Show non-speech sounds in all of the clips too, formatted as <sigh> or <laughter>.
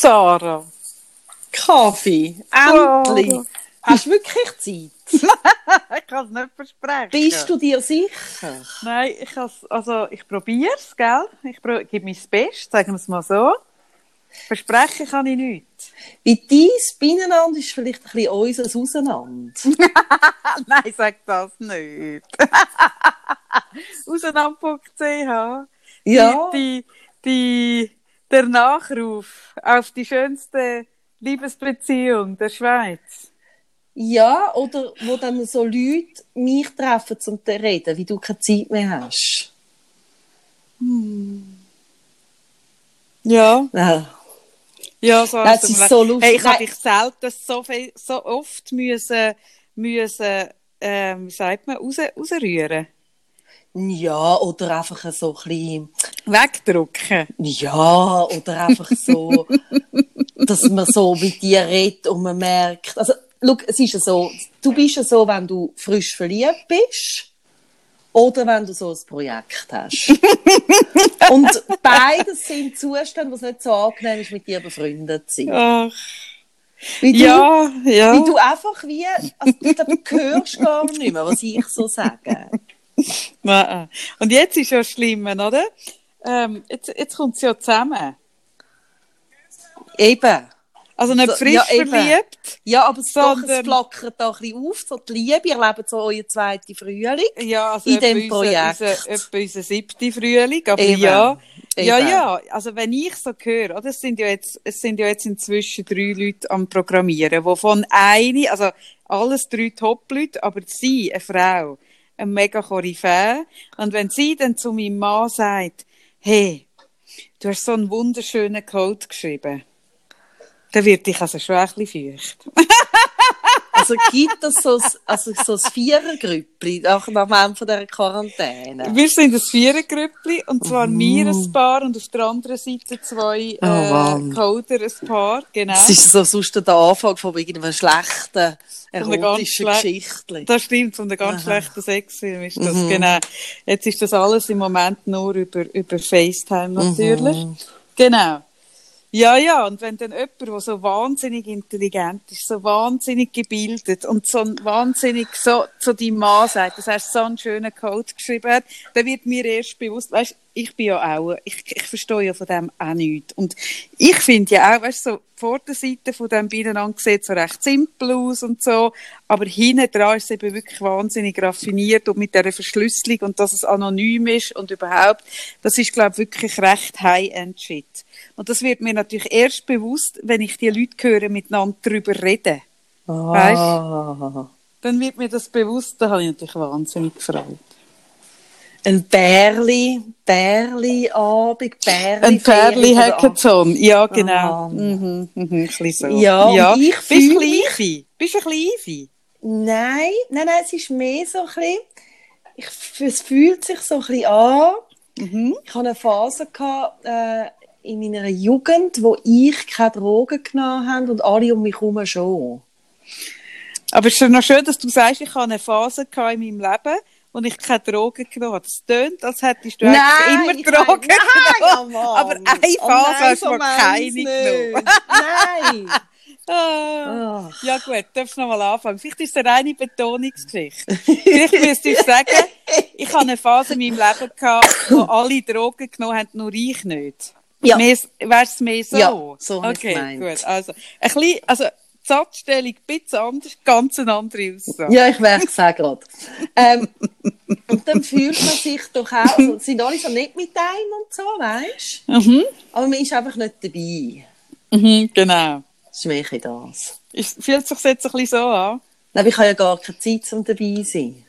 Sarah. Kaffee. Endlich. Sarah. Hast du wirklich Zeit? <laughs> ich kann es nicht versprechen. Bist du dir sicher? Nein, ich also ich probiere es, gell? Ich gebe mein Bestes, sagen wir es mal so. Versprechen kann ich nichts. Wie dein Beieinander ist vielleicht ein bisschen unseres Auseinander. <laughs> Nein, sag das nicht. <laughs> Auseinander.ch Ja. Die, die, der Nachruf auf die schönste Liebesbeziehung der Schweiz. Ja, oder wo dann so Leute mich treffen zum zu reden, wie du keine Zeit mehr hast. Ja. Ja. Ja, so Das ist so lustig. Hey, ich habe dich selten so, viel, so oft müssen, müssen ähm, sagt man, raus, rausrühren. Ja, oder einfach so ein bisschen, Wegdrücken. ja, oder einfach so, <laughs> dass man so mit dir redet und man merkt, also, schau, es ist ja so, du bist ja so, wenn du frisch verliebt bist, oder wenn du so ein Projekt hast. <laughs> und beides sind Zustände, wo es nicht so angenehm ist, mit dir befreundet zu sein. Ach, Wie du, ja, ja. Wie du einfach wie, also ich glaube, du hörst gar nicht mehr, was ich so sage. Nein. <laughs> Und jetzt ist ja schlimm, oder? Ähm, jetzt, jetzt kommt es ja zusammen. Eben. Also nicht frisch ja, verliebt. Ja, aber es, doch, es Sondern- flackert da ein bisschen auf, so die Liebe, ihr lebt so euer zweiter Frühling. Ja, also In unser- Projekt. Unser, etwa unser siebte Frühling, aber Eben. ja. Ja, Eben. ja, also wenn ich so höre, oder, es sind ja jetzt, es sind ja jetzt inzwischen drei Leute am Programmieren, wovon eine, also alles drei Top-Leute, aber sie, eine Frau, eine mega Koryphäe. Und wenn sie dann zu meinem Mann sagt, hey, du hast so einen wunderschönen Code geschrieben, dann wird ich also schon ein feucht. <laughs> Also gibt es so, ein- also so ein Vierergrüppli nach, nach dem Ende von dieser Quarantäne. Wir sind ein Vierergrüppli, und zwar Mhm. mir ein Paar und auf der anderen Seite zwei Oh, äh, Coder ein Paar, genau. Das ist so sonst der Anfang von irgendeinem schlechten, erotischen Geschichtli. Das stimmt, von der ganz Aha. schlechten Sexfilm ist das, Mhm. genau. Jetzt ist das alles im Moment nur über, über FaceTime natürlich. Mhm. Genau. Ja, ja, und wenn dann jemand, der so wahnsinnig intelligent ist, so wahnsinnig gebildet und so wahnsinnig so zu deinem Mann sagt, dass er so einen schönen Code geschrieben hat, dann wird mir erst bewusst, weißt, ich bin ja auch, ich, ich verstehe ja von dem auch nichts. Und ich finde ja auch, weißt, so, die Vorderseite von dem Beieinander sieht so recht simpel aus und so, aber hinten dran ist es eben wirklich wahnsinnig raffiniert und mit dieser Verschlüsselung und dass es anonym ist und überhaupt, das ist, glaube ich, wirklich recht High-End-Shit. Und das wird mir natürlich erst bewusst, wenn ich die Leute höre, miteinander darüber reden. Ah. Dann wird mir das bewusst, da habe ich natürlich wahnsinnig gefreut. Ein Bärli, Bärli-Abend, Bärli. Ein Ferien oder Perli-Hackathon, ja, genau. Ah. Mhm, mhm, ein so. Ja, und ich Bist du ein? Bist du ein? Nein, nein, nein, es ist mehr so ein bisschen, ich, es fühlt sich so ein bisschen an. Mhm. Ich hatte eine Phase gehabt, äh, in meiner Jugend, wo ich keine Drogen genommen habe und alle um mich herum schon. Aber es ist ja noch schön, dass du sagst, ich hatte eine Phase gehabt in meinem Leben, wo ich keine Drogen genommen habe. Das tönt, als hättest du eigentlich immer Drogen nein, genommen. oh Mann. Aber eine Oh Phase nein, hast du so mal mein's keine nicht. genommen. Nein. <laughs> Ah. Ja gut, darfst noch mal anfangen. Vielleicht ist es eine reine Betonungsgeschichte. Vielleicht müsstest du sagen, ich habe eine Phase in meinem Leben gehabt, wo alle Drogen genommen haben, nur ich nicht. Ja. Wäre es mehr so? Ja, so Okay, gut. Also, ein bisschen, also, Satzstellung ein bisschen anders, ganz eine andere Aussage. Ja, ich merke es auch gerade. Ähm, <laughs> und dann fühlt man sich doch auch, so, sind alle so nicht mit einem und so, weißt du? Mhm. Aber man ist einfach nicht dabei. Mhm, genau. Das ist mehr das. Ist, fühlt sich jetzt ein bisschen so an? Nein, ich habe ja gar keine Zeit, um dabei zu sein.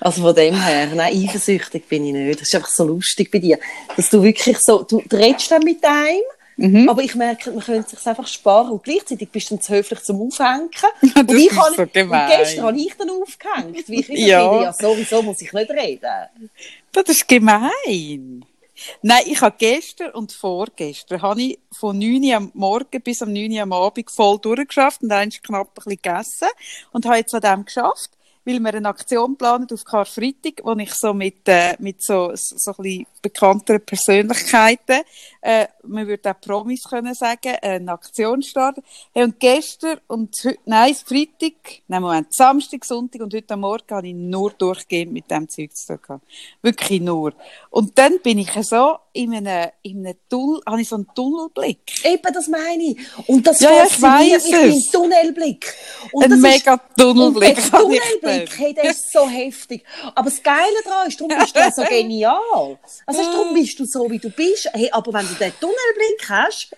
Also von dem her, nein, eifersüchtig bin ich nicht. Das ist einfach so lustig bei dir. Dass du wirklich so, du redest dann mit einem, Mhm. aber ich merke, man könnte es sich einfach sparen und gleichzeitig bist du dann zu höflich zum Aufhängen. <laughs> Das und ich ist habe, so und gemein. gestern habe ich dann aufgehängt, weil ich Ja. finde, ja, sowieso muss ich nicht reden. Das ist gemein. Nein, ich habe gestern und vorgestern habe ich von 9 Uhr am Morgen bis am 9 Uhr am Abend voll durchgeschafft und dann knapp ein bisschen gegessen und habe jetzt an dem geschafft. Weil wir eine Aktion planen auf Karfreitag, wo ich so mit, äh, mit so, so, so bekannteren Persönlichkeiten, äh, man würde auch Promis können sagen, eine Aktion starten. Hey, und gestern und heute, nein, Freitag, nein, Moment, Samstag, Sonntag und heute Morgen habe ich nur durchgehend mit dem Zeug zu tun gehabt. Wirklich nur. Und dann bin ich so in einem, in einem Tunnel, habe ich so einen Tunnelblick. Eben, das meine ich. Und das Ja, ja, ich fasziniert weiss mich es. Tunnelblick. Und Ein mega Tunnelblick. Ich Tunnelblick, hey, der ist so heftig. Aber das Geile daran ist, darum bist du ja so <laughs> genial. Also, weißt, darum bist du so, wie du bist. Hey, aber wenn du den Tunnelblick hast,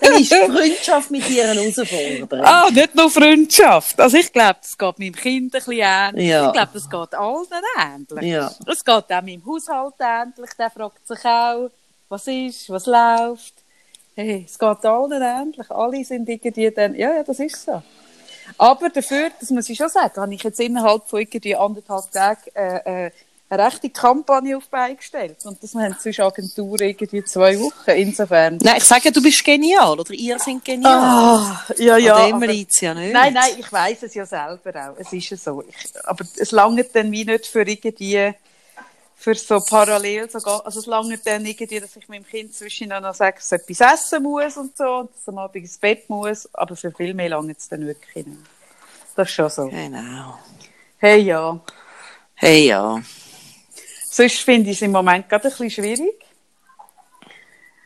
dann ist Freundschaft mit dir eine Herausforderung. Ah, nicht nur Freundschaft. Also ich glaube, das geht meinem Kind ein bisschen ähnlich. Ja. Ich glaube, das geht allen ähnlich. Ja. Geht auch meinem Haushalt ähnlich. Der fragt sich auch, was ist, was läuft. Hey, es geht allen ähnlich. Alle sind irgendwie dann, ja, ja, das ist so. Aber dafür, das muss ich schon sagen, habe ich jetzt innerhalb von irgendwie anderthalb Tagen äh, äh, eine rechte Kampagne auf die gestellt. Und das haben zwischen Agenturen irgendwie zwei Wochen. Insofern. Nein, ich sage, du bist genial, oder ihr seid genial. Ah, ja, ja. An dem aber- liegt's ja nicht. Nein, nein, ich weiß es ja selber auch. Es ist ja so. Ich, aber es langt dann wie nicht für irgendwie, für so parallel sogar, also es langt dann irgendwie, dass ich meinem Kind zwischendurch noch sage, dass es etwas essen muss und so, und dass es am Abend ins Bett muss, aber für viel mehr langt es dann wirklich nicht. Das ist schon so. Genau. Hey, ja. Hey, ja. Sonst finde ich es im Moment gerade ein bisschen schwierig.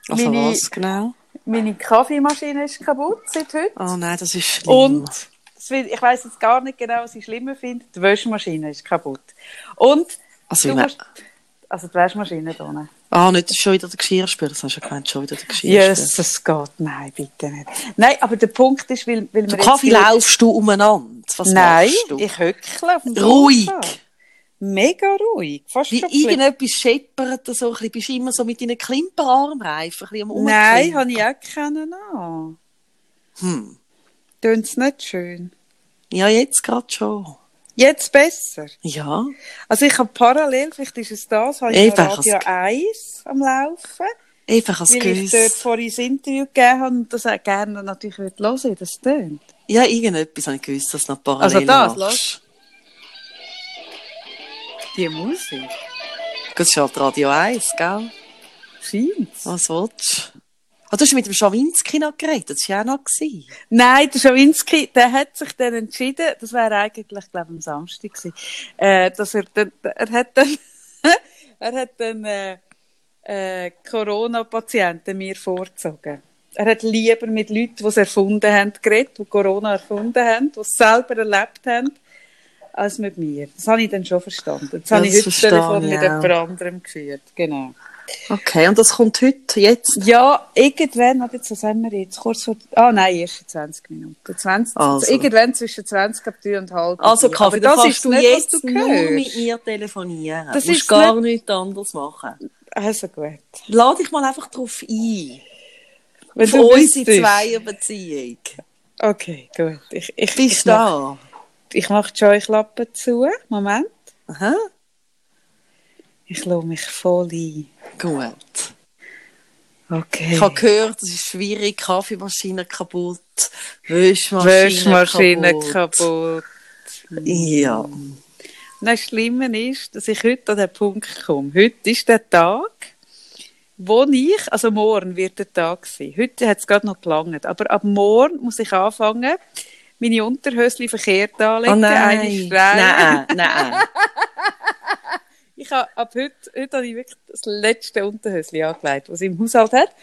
Also Meine- was genau? Meine Kaffeemaschine ist kaputt seit heute. Oh nein, das ist schlimm. Und ich weiß jetzt gar nicht genau, was ich schlimmer finde. Die Wäschmaschine ist kaputt. Und Also, du musst, also die Wäschmaschine da unten. Ah, nicht schon wieder der Geschirrspüler, das hast du ja gemeint, schon wieder der Geschirrspüler. Yes, es geht. Nein, bitte nicht. Nein, aber der Punkt ist, weil, weil Du wir Kaffee laufst du umeinander. Was Nein, du? ich höckle auf dem Ruhig. Sofa. Mega ruhig. Fast Wie schon ein bisschen- irgendetwas scheppert, so ein bisschen, bist du immer so mit deinen Klimperarmreifen ein bisschen am Nein, habe ich auch keinen an. Hm. Tönt's nicht schön? Ja, jetzt gerade schon. Jetzt besser. Ja. Also ich habe parallel, vielleicht ist es das, habe ich Radio als- 1 am Laufen. Einfach als Weil ich dort vorhin ein Interview gegeben habe und das auch gerne natürlich hören würde, das tönt. Ja, irgendetwas habe ich gewusst, dass du noch parallel Also das, los. Die Musik. Das ist halt Radio 1, gell? Scheint's. Was willst du? Ah, du hast mit dem Schawinski noch geredet, das war ja auch noch. gewesen. Nein, der Schawinski, der hat sich dann entschieden, das wäre eigentlich, glaube ich, am Samstag gewesen, äh, dass er dann, er hat dann, <laughs> er hat dann, äh, äh, Corona-Patienten mir vorgezogen. Er hat lieber mit Leuten, die es erfunden haben, geredet, die Corona erfunden haben, die es selber erlebt haben, als mit mir. Das habe ich dann schon verstanden. Jetzt habe ich Das heute das Telefon ich mit jemand anderem geführt. Genau. Okay, und das kommt heute, jetzt? Ja, irgendwann, warte, jetzt, was haben wir jetzt? Kurz vor, ah nein, erst in 20 Minuten. 20, Also. irgendwann zwischen 20 ab 3 und halb. Also. Kaffee, das kannst ist du nicht, jetzt du nur mit mir telefonieren. Das ist gar nichts anderes machen. Also gut. Lade dich mal einfach drauf ein. Wenn Auf du unsere. Zweierbeziehung. Okay, gut. Ich, ich, Bist ich du mach, da? ich mach die Scheuklappen zu. Moment. Aha. Ich lasse mich voll ein. Gut. Okay. Ich habe gehört, es ist schwierig, Kaffeemaschine kaputt, Wäschmaschine, Wäschmaschine kaputt. kaputt. Ja. Und das Schlimme ist, dass ich heute an den Punkt komme. Heute ist der Tag, wo ich, also morgen wird der Tag sein. Heute hat es gerade noch gelangt, aber ab morgen muss ich anfangen, meine Unterhösli verkehrt anlegen. Oh nein. eine. Nein, nein. <laughs> Ich habe ab heute, heute habe ich wirklich das letzte Unterhösli angelegt, was ich im Haushalt hat.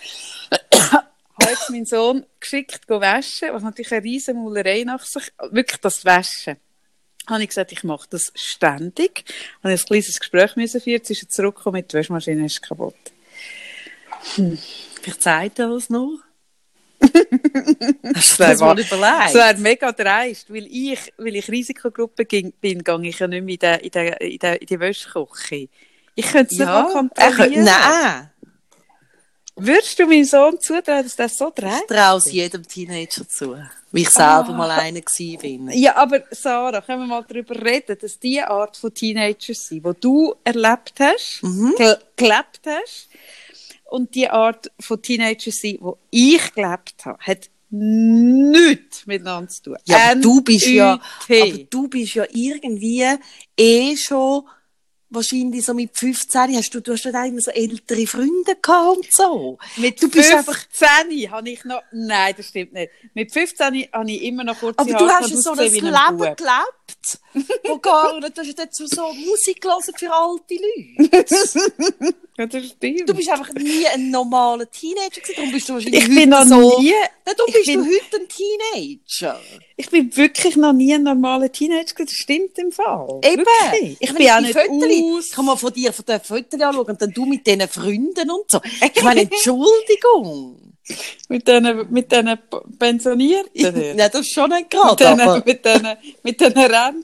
habe jetzt meinen Sohn geschickt waschen, was natürlich eine riesen Mullerei nach sich, wirklich das Waschen. Habe ich gesagt, ich mache das ständig. Habe ein kleines Gespräch müssen führen, er zurückgekommen mit der Waschmaschine ist kaputt. Vielleicht zeigt er das noch. <laughs> Das das mal Das überlegt? wäre mega dreist, weil ich, weil ich Risikogruppe ging- bin, gehe ich ja nicht mehr in, den, in, den, in, die Wäschküche. Ich könnte es nicht mal Er kontrollieren. Nein. Würdest du meinem Sohn zutrauen, dass das so dreht? Ich traue es jedem Teenager zu. Wie ich selber mal einer bin. Ja, aber Sarah, können wir mal darüber reden, dass die Art von Teenagers sind, die du erlebt hast, ge gelebt hast, und die Art von Teenagers sind, die ich gelebt habe, hat nichts miteinander zu tun. Ja, aber du bist ja, aber du bist ja irgendwie eh schon wahrscheinlich so mit 15 hast du, du hast ja immer so ältere Freunde gehabt und so. Mit du bist 15 habe ich noch, nein, das stimmt nicht. Mit 15 habe ich immer noch kurze Aber du hast ja so ein Leben wie gelebt, wo gar, und du hast dazu so Musik gelesen für alte Leute. Ja, das stimmt. Du bist einfach nie ein normaler Teenager gewesen, darum bist du wahrscheinlich ich bin noch so. nie, ich bist bin- du heute ein Teenager. ich bin wirklich noch nie ein normaler Teenager gewesen. Das stimmt im Fall. Eben. Wirklich. Ich meine, bin auch nicht Fotos- aus. Ich kann mal von dir von den Fotos anschauen und dann du mit diesen Freunden und so. Ich meine, <laughs> Entschuldigung. Mit diesen, mit diesen P- Pensionierten. Nein, das ist schon nicht Mit gerade, diesen, aber... mit diesen, mit diesen Rentnern.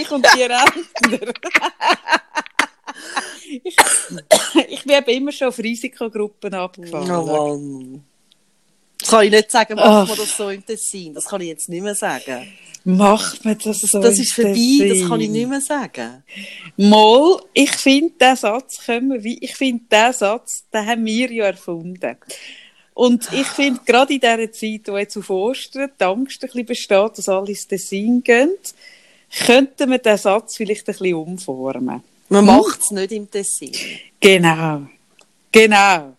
Ich und die Rentner. <laughs> ich, ich bin immer schon auf Risikogruppen abgefahren. Oh Mann. Das kann ich nicht sagen, Ach. macht man das so im Tessin. Das kann ich jetzt nicht mehr sagen. Macht man das so? Das ist vorbei, das kann ich nicht mehr sagen. Mal, ich finde, den Satz können wir, ich finde, den Satz, den haben wir ja erfunden. Und ich finde, gerade in dieser Zeit, wo jetzt auf Ostern die Angst ein bisschen besteht, dass alle ins Tessin gehen, könnten wir den Satz vielleicht ein bisschen umformen. Man macht es nicht im Tessin. Genau. Genau.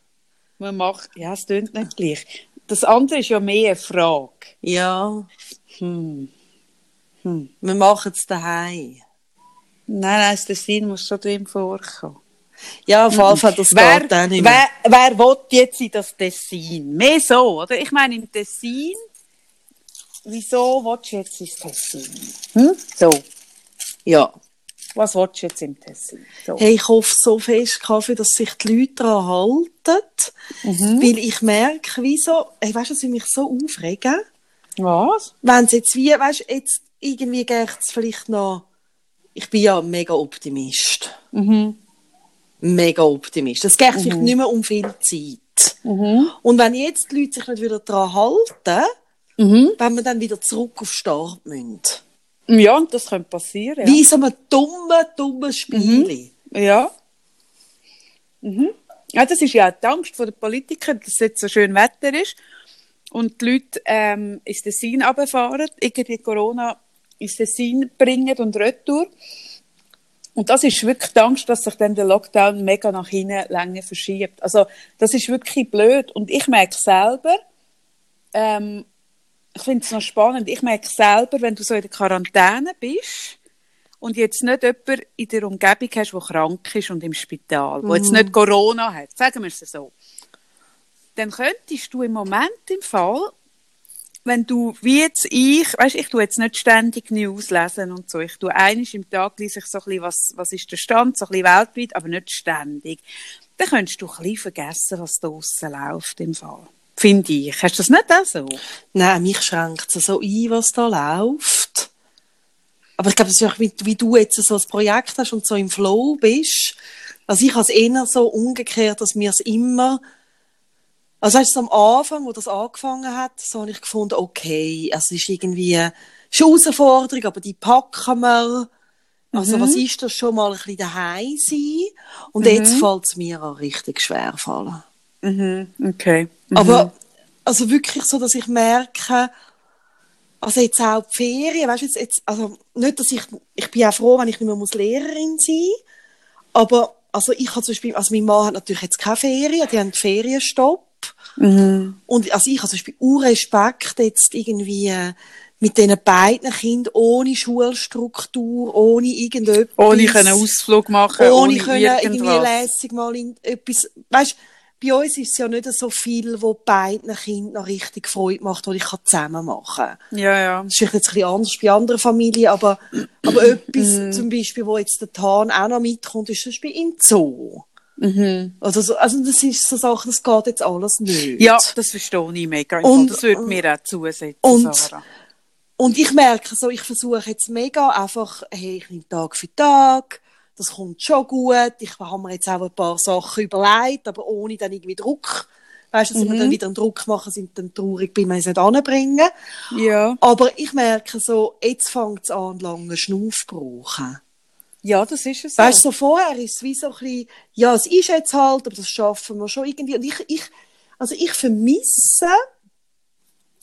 Man macht, ja, es klingt nicht gleich. Das andere ist ja mehr eine Frage. Ja, Hm. wir machen es daheim. Nein, nein, das Tessin muss schon drin vorkommen. Ja, auf jeden Fall, das Wer, geht auch nicht mehr. wer, wer will jetzt in das Tessin? Mehr so, oder? Ich meine, im Tessin, wieso willst du jetzt ins Tessin? Hm? So, Ja. was willst du jetzt im Tessin? So. Hey, ich hoffe so fest, Kaffee, dass sich die Leute daran halten. Mhm. Weil ich merke, wieso, hey, weißt du, ich mich so aufregen? Was? Wenn es jetzt wie, weißt du, jetzt irgendwie geht es vielleicht noch, ich bin ja mega Optimist. Mhm. Mega Optimist. Es geht vielleicht nicht mehr um viel Zeit. Mhm. Und wenn jetzt die Leute sich nicht wieder daran halten, Mhm. wenn wir dann wieder zurück auf Start müssen. Ja, und das könnte passieren. Wie so ein dummes, dummes Spiel. Ja. ja. Mhm. Ja, das ist ja auch die Angst der Politiker, dass es jetzt so schön Wetter ist und die Leute ähm, ins Tessin runterfahren, irgendwie Corona ins Tessin bringen und retour. Und das ist wirklich die Angst, dass sich dann der Lockdown mega nach hinten länger verschiebt. Also, das ist wirklich blöd. Und ich merke selber, ähm, ich finde es noch spannend, ich merke selber, wenn du so in der Quarantäne bist und jetzt nicht jemanden in der Umgebung hast, der krank ist und im Spital, der jetzt nicht Corona hat, sagen wir es so, dann könntest du im Moment im Fall, wenn du, wie jetzt ich, weißt, ich tue jetzt nicht ständig News lesen und so, ich tue einiges im Tag lese ich so ein bisschen, was, was ist der Stand, so ein bisschen weltweit, aber nicht ständig. Dann könntest du ein bisschen vergessen, was draussen läuft im Fall. Finde ich. Hast du das nicht auch so? Nein, mich schränkt es so ein, was da läuft. Aber ich glaube, das ist auch, wie, wie du jetzt so ein Projekt hast und so im Flow bist. Also ich habe es eher so umgekehrt, dass mir es immer, also so am Anfang, wo das angefangen hat, so habe ich gefunden, okay, also es ist irgendwie, eine Herausforderung, aber die packen wir. Also was ist das schon mal ein bisschen daheim sein? Und jetzt fällt es mir auch richtig schwer fallen. Mhm, okay. Aber also wirklich so, dass ich merke, also jetzt auch die Ferien, weißt du, jetzt, jetzt, also nicht, dass ich, ich bin auch froh, wenn ich nicht mehr muss Lehrerin sein aber also ich habe zum Beispiel, also mein Mann hat natürlich jetzt keine Ferien, die haben Ferienstopp. Mhm. Und also ich habe zum Beispiel Respekt jetzt irgendwie äh, mit diesen beiden Kindern ohne Schulstruktur, ohne irgendetwas. Ohne können Ausflug machen, ohne, ohne, können irgendwie irgendwas. lässig mal in etwas, weißt, bei uns ist es ja nicht so viel, wo beiden Kindern noch richtig Freude macht, wo ich zusammen machen kann. Ja, ja. Das ist vielleicht jetzt ein bisschen anders bei anderen Familien, aber, aber <clears throat> etwas, zum Beispiel, wo jetzt der Tan auch noch mitkommt, ist zum Beispiel im Zoo. Mhm. Also, so, also das ist so Sachen, das geht jetzt alles nicht. Ja, das verstehe ich mega. Und- das würde mir auch zusetzen, und- Sarah. Und ich merke so, ich versuche jetzt mega einfach, hey, ich nehme Tag für Tag, das kommt schon gut, ich habe mir jetzt auch ein paar Sachen überlegt, aber ohne dann irgendwie Druck. Weißt du, dass ich mir dann wieder einen Druck machen, sind dann traurig wenn ich es nicht anbringen. Ja. Aber ich merke so, jetzt fängt es an, lange Schnuff zu brauchen. Ja, das ist es. Weißt du, so vorher ist es wie so ein bisschen, ja, es ist jetzt halt, aber das schaffen wir schon irgendwie. Und ich, ich, also ich vermisse,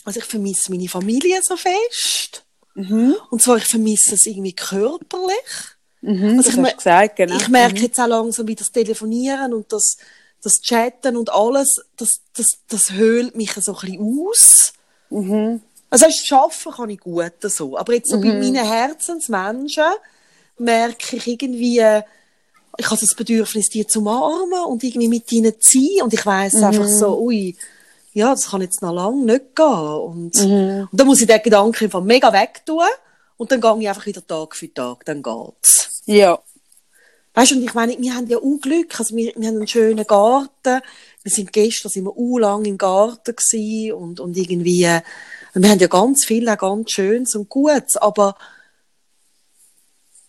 also ich vermisse meine Familie so fest. Und zwar, ich vermisse es irgendwie körperlich. Mhm, Also ich, hast gesagt, genau. ich merke jetzt auch langsam, wie das Telefonieren und das, das Chatten und alles, das, das, das höhlt mich so ein bisschen aus. Mhm. Also das Arbeiten kann ich gut so. Aber jetzt so bei meinen Herzensmenschen merke ich irgendwie, äh, ich habe das Bedürfnis, die zu umarmen und irgendwie mit ihnen zu sein. Und ich weiss einfach so, ui, ja, das kann jetzt noch lange nicht gehen. Und, und dann muss ich den Gedanken von mega wegtun. Und dann gehe ich einfach wieder Tag für Tag, dann geht's. Ja. Weißt du, und ich meine, wir haben ja auch Glück. Also wir, wir haben einen schönen Garten. Wir sind gestern sind wir auch lang im Garten gewesen und, und irgendwie, äh, wir haben ja ganz viel, auch ganz Schönes und Gutes, aber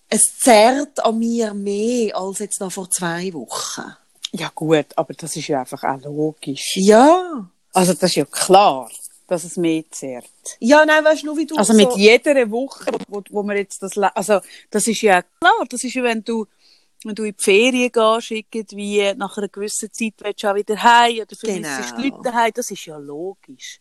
es zerrt an mir mehr als jetzt noch vor zwei Wochen. Ja, gut, aber das ist ja einfach auch logisch. Ja. Also, das ist ja klar, dass es mehr zehrt. Ja, nein, weißt du, nur wie du Also, so... mit jeder Woche, wo, wo man jetzt das, also, das ist ja klar, das ist ja, wenn du, wenn du in die Ferien gehst, irgendwie, nach einer gewissen Zeit willst du auch wieder heim oder vermisst Genau. die Leute daheim, das ist ja logisch.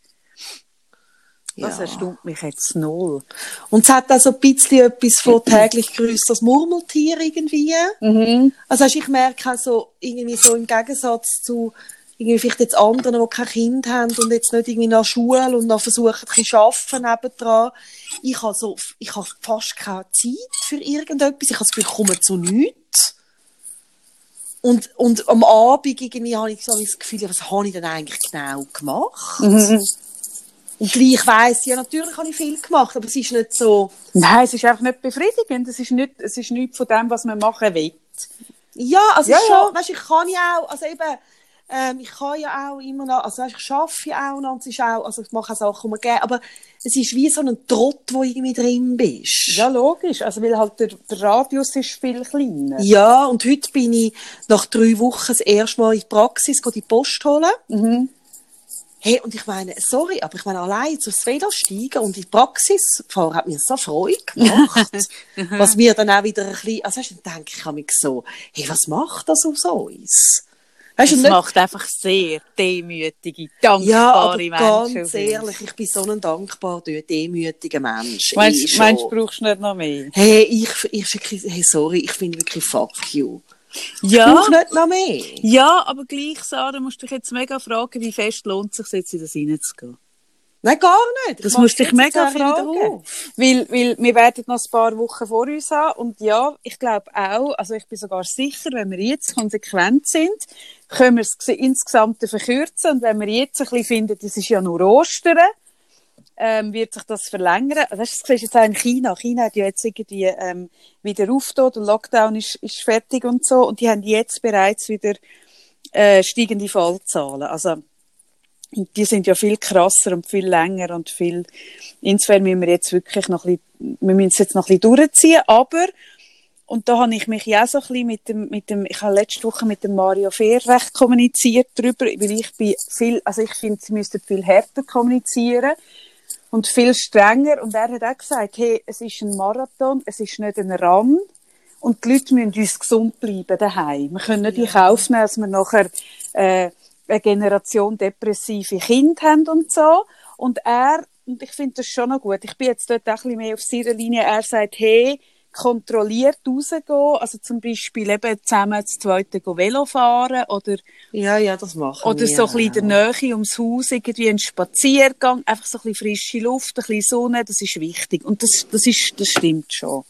Das Ja. erstaunt mich jetzt null. Und es hat auch so ein bisschen etwas von täglich grüßt das Murmeltier irgendwie. Mhm. Also ich merke auch so, irgendwie so im Gegensatz zu irgendwie vielleicht jetzt anderen, die kein Kind haben und jetzt nicht irgendwie nach Schule und noch versuchen, ein bisschen zu arbeiten nebendran. Ich habe so, ich habe fast keine Zeit für irgendetwas. Ich habe das Gefühl, ich komme zu nichts. Und, und am Abend irgendwie habe ich so das Gefühl, was habe ich denn eigentlich genau gemacht? Und gleich weiss ich, ja, natürlich habe ich viel gemacht, aber es ist nicht so, Nein, es ist einfach nicht befriedigend. Es ist nicht, es ist nichts von dem, was man machen will. Ja, also Ja, schon, ja. weißt, ich kann ja auch, also eben, ähm, ich kann ja auch immer noch, also weißt, ich arbeite ja auch noch, und es ist auch, also ich mache auch Sachen, die mir aber es ist wie so ein Trott, wo irgendwie drin bist. Ja, logisch. Also, weil halt der, der Radius ist viel kleiner. Ja, und heute bin ich nach drei Wochen das erste Mal in die Praxis, gehe die Post holen. Mhm. Hey, und ich meine, sorry, aber ich meine, allein zu Velo steigen und in die Praxis fahren hat mir so Freude gemacht. <laughs> was mir dann auch wieder ein bisschen, also weißt, dann denke ich mich so, hey, was macht das aus uns? Weißt nicht, macht einfach sehr demütige, ja, dankbare aber Menschen. ganz ehrlich, ich bin so ein dankbar, demütiger Mensch. Meinst, Ich meinst du, brauchst du nicht noch mehr? Hey, ich, ich hey, sorry, ich finde wirklich fuck you. Ja, <laughs> brauche nicht noch mehr. ja, aber gleich, Sarah, musst du dich jetzt mega fragen, wie fest lohnt es sich jetzt in das reinzugehen? Nein, gar nicht. Ich Das musst du dich mega fragen. Weil, weil wir werden noch ein paar Wochen vor uns haben. Und ja, ich glaube auch, also ich bin sogar sicher, wenn wir jetzt konsequent sind, können wir es insgesamt verkürzen. Und wenn wir jetzt ein bisschen finden, das ist ja nur Ostern, ähm, wird sich das verlängern. Also, Das siehst du jetzt auch in China. China hat ja jetzt irgendwie ähm, wieder aufgetan, der Lockdown ist, ist fertig und so. Und die haben jetzt bereits wieder äh, steigende Fallzahlen. Also die sind ja viel krasser und viel länger und viel, insofern müssen wir jetzt wirklich noch ein bisschen, wir müssen es jetzt noch ein bisschen durchziehen, aber, und da habe ich mich ja so ein bisschen mit dem, mit dem, ich habe letzte Woche mit dem Mario Fehr recht kommuniziert drüber, weil ich bin viel, also ich finde, sie müssten viel härter kommunizieren und viel strenger. Und er hat auch gesagt, hey, es ist ein Marathon, es ist nicht ein Run. Und die Leute müssen uns gesund bleiben daheim. Wir können nicht in Kauf nehmen, dass wir nachher äh, eine Generation depressive Kinder haben und so. Und er, und ich finde das schon noch gut, ich bin jetzt dort auch ein bisschen mehr auf seiner Linie, er sagt, hey, kontrolliert rausgehen, also zum Beispiel eben zusammen das zweite Velo fahren oder, Ja, ja, das machen oder wir so ein bisschen in auch. der Nähe ums Haus irgendwie einen Spaziergang, einfach so ein bisschen frische Luft, ein bisschen Sonne, das ist wichtig. Und das, das ist, das stimmt schon.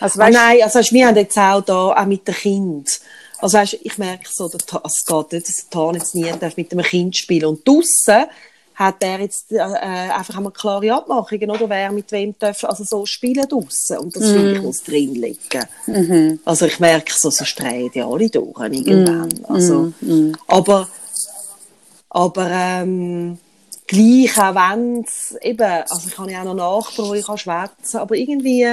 Also, Ah, weißt, nein, also weißt, wir haben jetzt auch da, auch mit dem Kind. Also weißt, ich merke so, es geht nicht, dass der Tan jetzt nie darf mit dem Kind spielen Und draussen hat er jetzt äh, einfach einmal klare Abmachungen, oder? Wer mit wem darf also so spielen draussen. Und das finde ich muss drin liegen. Also ich merke so, so drehen die alle durch irgendwann. Also, aber, aber, ähm, gleich auch wenn es eben, also ich habe ja auch noch Nachbarn, wo ich kann schwätzen, aber irgendwie,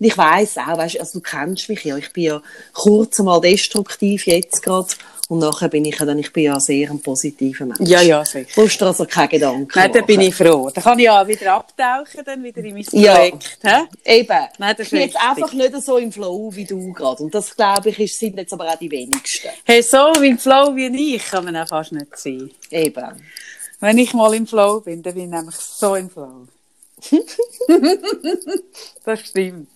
und ich weiss auch, weißt, also du kennst mich ja, ich bin ja kurz mal destruktiv jetzt gerade und nachher bin ich ja dann, ich bin ja sehr ein positiver Mensch. Ja, ja, sicher. Du musst dir also keine Gedanken Nein, da bin ich froh. Da kann ich ja wieder abtauchen, dann wieder in mein Ja. Projekt. hä? Eben. Nein, das ich bin jetzt einfach nicht so im Flow wie du gerade. Und das, glaube ich, ist, sind jetzt aber auch die wenigsten. Hey, so im Flow wie ich kann man auch fast nicht sein. Eben. Wenn ich mal im Flow bin, dann bin ich nämlich so im Flow. <laughs> das stimmt.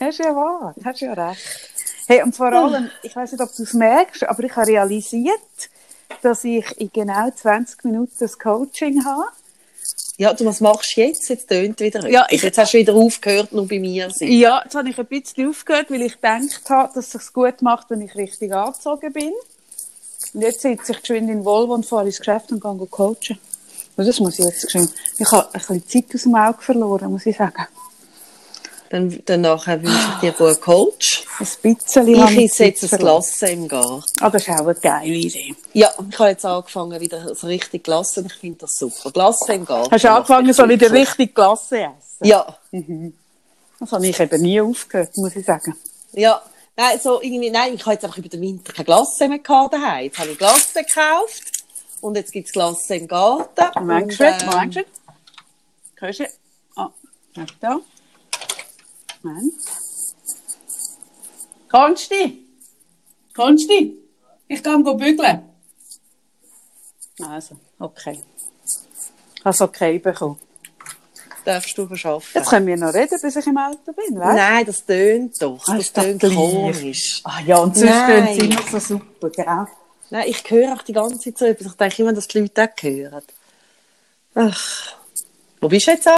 Hast ja wahr, hast ja recht. Hey, und vor allem, ich weiß nicht, ob du es merkst, aber ich habe realisiert, dass ich in genau 20 Minuten das Coaching habe. Ja, du, was machst du jetzt? Jetzt tönt wieder Ja, ich- Jetzt hast du wieder aufgehört, nur bei mir zu sein. Ja, jetzt habe ich ein bisschen aufgehört, weil ich gedacht habe, dass es sich gut macht, wenn ich richtig angezogen bin. Und jetzt sitze ich geschwind in Volvo und fahre ins Geschäft und gehe coachen. Das muss ich jetzt geschwind. Ich habe ein bisschen Zeit aus dem Auge verloren, muss ich sagen. Dann, dann nachher wünsche ich dir guten Coach. Ein bisschen Ich esse jetzt ein. Glas im Garten. Ah, das ist auch eine geile Idee. Ja, ich habe jetzt angefangen, wieder so richtig Glas und ich finde das super. Glas im Garten. Hast du angefangen, so wieder richtig Klasse essen? Ja. Das habe ich eben nie aufgehört, muss ich sagen. Ja. Nein, so irgendwie, nein, ich habe jetzt einfach über den Winter keine Glasse mehr gehabt daheim. Jetzt habe ich Glasse gekauft. Und jetzt gibt es Glasse im Garten. Moment, Und, schön, ähm, Moment, schön. Hörst du? Ah, da. Moment. Konsti? Konsti? Ich kann go bügeln. Also, okay. Hast okay bekommen. Darfst du verschaffen. Jetzt können wir noch reden, bis ich im Auto bin, weißt Nein, das tönt doch. Ah, Das tönt komisch. Ah ja, und sonst gehen sie immer so super, gell? Nein, ich höre auch die ganze Zeit so etwas. Ich denke immer, dass die Leute auch hören. Ach. Wo bist du jetzt